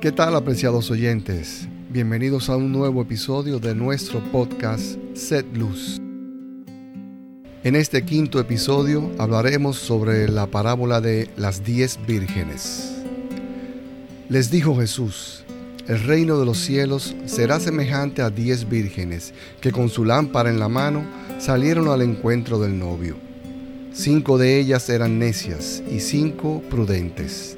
¿Qué tal apreciados oyentes? Bienvenidos a un nuevo episodio de nuestro podcast Set Luz. En este quinto episodio hablaremos sobre la parábola de las diez vírgenes. Les dijo Jesús, el reino de los cielos será semejante a diez vírgenes que con su lámpara en la mano salieron al encuentro del novio. Cinco de ellas eran necias y cinco prudentes.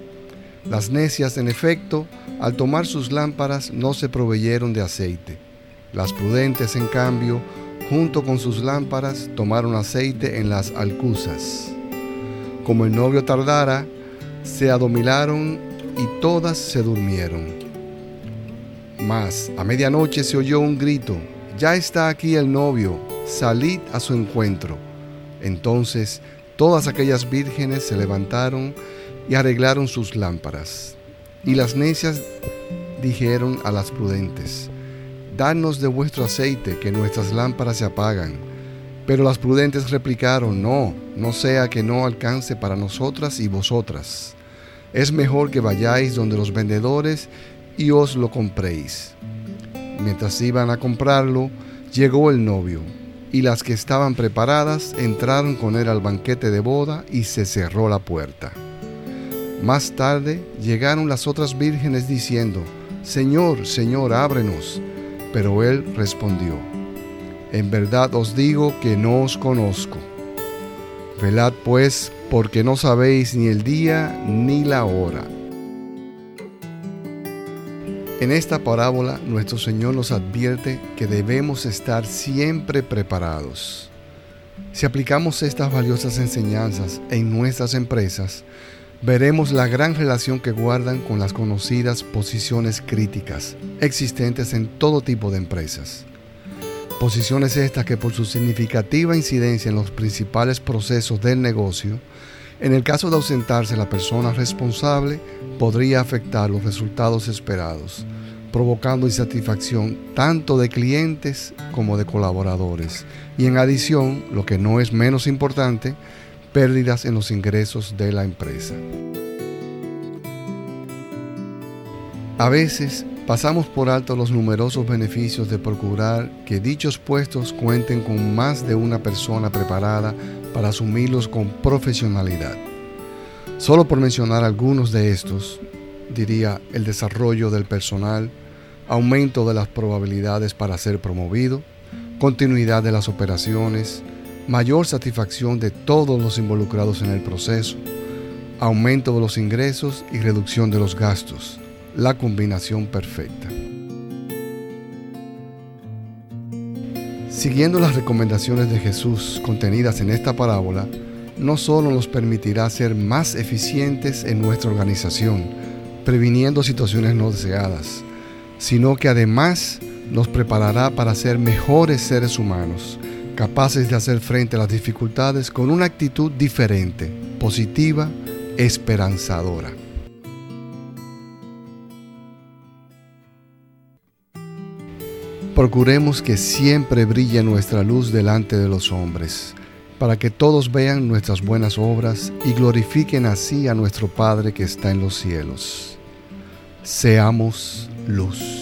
Las necias, en efecto, al tomar sus lámparas no se proveyeron de aceite. Las prudentes, en cambio, junto con sus lámparas, tomaron aceite en las alcuzas. Como el novio tardara, se adomilaron y todas se durmieron. Mas a medianoche se oyó un grito, ya está aquí el novio, salid a su encuentro. Entonces todas aquellas vírgenes se levantaron y arreglaron sus lámparas. Y las necias dijeron a las prudentes, Danos de vuestro aceite, que nuestras lámparas se apagan. Pero las prudentes replicaron, No, no sea que no alcance para nosotras y vosotras. Es mejor que vayáis donde los vendedores y os lo compréis. Mientras iban a comprarlo, llegó el novio, y las que estaban preparadas entraron con él al banquete de boda y se cerró la puerta. Más tarde llegaron las otras vírgenes diciendo, Señor, Señor, ábrenos. Pero él respondió, En verdad os digo que no os conozco. Velad pues, porque no sabéis ni el día ni la hora. En esta parábola nuestro Señor nos advierte que debemos estar siempre preparados. Si aplicamos estas valiosas enseñanzas en nuestras empresas, veremos la gran relación que guardan con las conocidas posiciones críticas existentes en todo tipo de empresas. Posiciones estas que por su significativa incidencia en los principales procesos del negocio, en el caso de ausentarse la persona responsable, podría afectar los resultados esperados, provocando insatisfacción tanto de clientes como de colaboradores. Y en adición, lo que no es menos importante, pérdidas en los ingresos de la empresa. A veces pasamos por alto los numerosos beneficios de procurar que dichos puestos cuenten con más de una persona preparada para asumirlos con profesionalidad. Solo por mencionar algunos de estos, diría el desarrollo del personal, aumento de las probabilidades para ser promovido, continuidad de las operaciones, mayor satisfacción de todos los involucrados en el proceso, aumento de los ingresos y reducción de los gastos, la combinación perfecta. Siguiendo las recomendaciones de Jesús contenidas en esta parábola, no solo nos permitirá ser más eficientes en nuestra organización, previniendo situaciones no deseadas, sino que además nos preparará para ser mejores seres humanos, capaces de hacer frente a las dificultades con una actitud diferente, positiva, esperanzadora. Procuremos que siempre brille nuestra luz delante de los hombres, para que todos vean nuestras buenas obras y glorifiquen así a nuestro Padre que está en los cielos. Seamos luz.